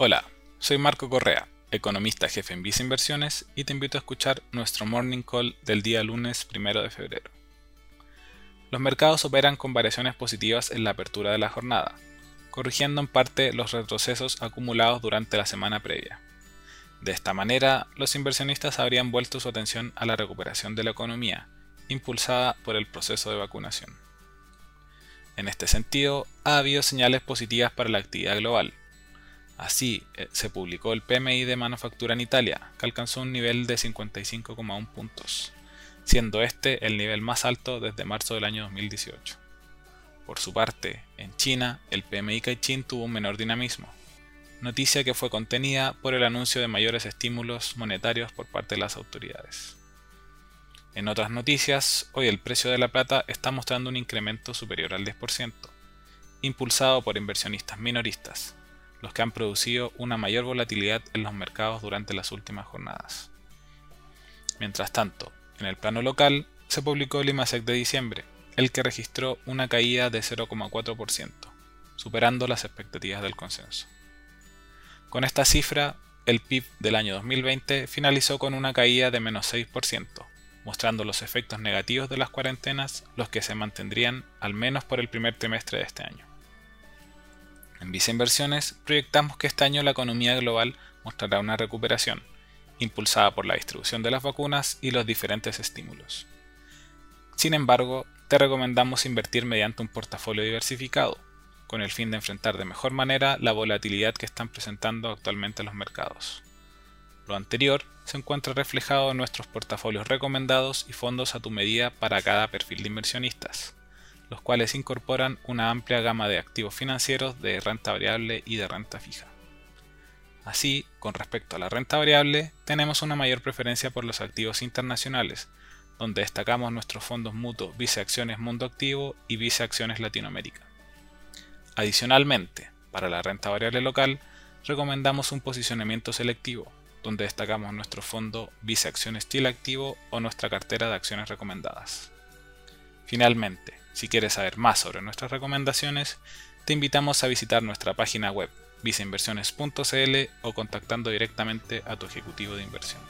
Hola, soy Marco Correa, economista jefe en Visa Inversiones y te invito a escuchar nuestro morning call del día lunes 1 de febrero. Los mercados operan con variaciones positivas en la apertura de la jornada, corrigiendo en parte los retrocesos acumulados durante la semana previa. De esta manera, los inversionistas habrían vuelto su atención a la recuperación de la economía, impulsada por el proceso de vacunación. En este sentido, ha habido señales positivas para la actividad global, Así, eh, se publicó el PMI de manufactura en Italia, que alcanzó un nivel de 55,1 puntos, siendo este el nivel más alto desde marzo del año 2018. Por su parte, en China, el PMI Caixin tuvo un menor dinamismo, noticia que fue contenida por el anuncio de mayores estímulos monetarios por parte de las autoridades. En otras noticias, hoy el precio de la plata está mostrando un incremento superior al 10%, impulsado por inversionistas minoristas, los que han producido una mayor volatilidad en los mercados durante las últimas jornadas. Mientras tanto, en el plano local, se publicó el IMASEC de diciembre, el que registró una caída de 0,4%, superando las expectativas del consenso. Con esta cifra, el PIB del año 2020 finalizó con una caída de menos 6%, mostrando los efectos negativos de las cuarentenas, los que se mantendrían al menos por el primer trimestre de este año. En Visa Inversiones proyectamos que este año la economía global mostrará una recuperación, impulsada por la distribución de las vacunas y los diferentes estímulos. Sin embargo, te recomendamos invertir mediante un portafolio diversificado, con el fin de enfrentar de mejor manera la volatilidad que están presentando actualmente los mercados. Lo anterior se encuentra reflejado en nuestros portafolios recomendados y fondos a tu medida para cada perfil de inversionistas los cuales incorporan una amplia gama de activos financieros de renta variable y de renta fija. Así, con respecto a la renta variable, tenemos una mayor preferencia por los activos internacionales, donde destacamos nuestros fondos mutuos Vice Acciones Mundo Activo y Vice Acciones Latinoamérica. Adicionalmente, para la renta variable local, recomendamos un posicionamiento selectivo, donde destacamos nuestro fondo Vice Acciones Chile Activo o nuestra cartera de acciones recomendadas. Finalmente, si quieres saber más sobre nuestras recomendaciones, te invitamos a visitar nuestra página web viceinversiones.cl o contactando directamente a tu ejecutivo de inversión.